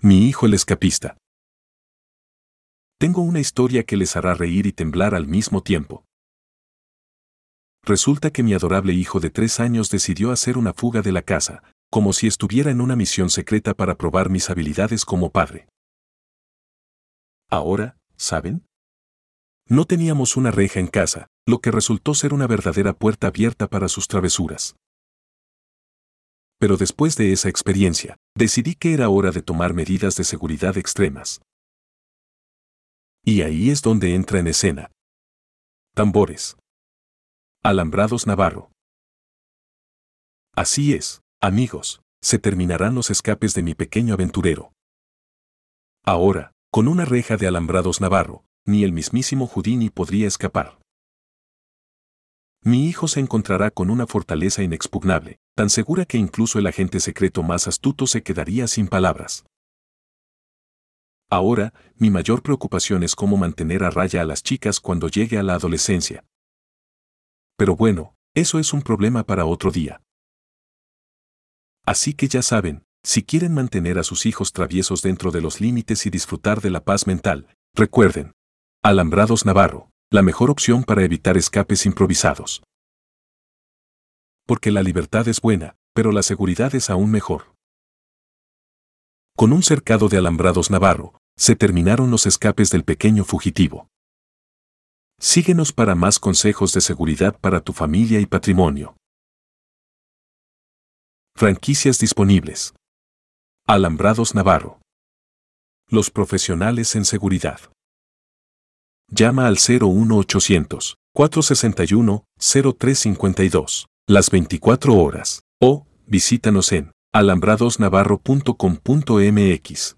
Mi hijo el escapista. Tengo una historia que les hará reír y temblar al mismo tiempo. Resulta que mi adorable hijo de tres años decidió hacer una fuga de la casa, como si estuviera en una misión secreta para probar mis habilidades como padre. Ahora, ¿saben? No teníamos una reja en casa, lo que resultó ser una verdadera puerta abierta para sus travesuras. Pero después de esa experiencia, decidí que era hora de tomar medidas de seguridad extremas. Y ahí es donde entra en escena. Tambores. Alambrados Navarro. Así es, amigos, se terminarán los escapes de mi pequeño aventurero. Ahora, con una reja de alambrados Navarro, ni el mismísimo Houdini podría escapar. Mi hijo se encontrará con una fortaleza inexpugnable, tan segura que incluso el agente secreto más astuto se quedaría sin palabras. Ahora, mi mayor preocupación es cómo mantener a raya a las chicas cuando llegue a la adolescencia. Pero bueno, eso es un problema para otro día. Así que ya saben, si quieren mantener a sus hijos traviesos dentro de los límites y disfrutar de la paz mental, recuerden, Alambrados Navarro, la mejor opción para evitar escapes improvisados. Porque la libertad es buena, pero la seguridad es aún mejor. Con un cercado de alambrados Navarro, se terminaron los escapes del pequeño fugitivo. Síguenos para más consejos de seguridad para tu familia y patrimonio. Franquicias disponibles. Alambrados Navarro. Los profesionales en seguridad. Llama al 01800 461 0352 las 24 horas o visítanos en alambradosnavarro.com.mx.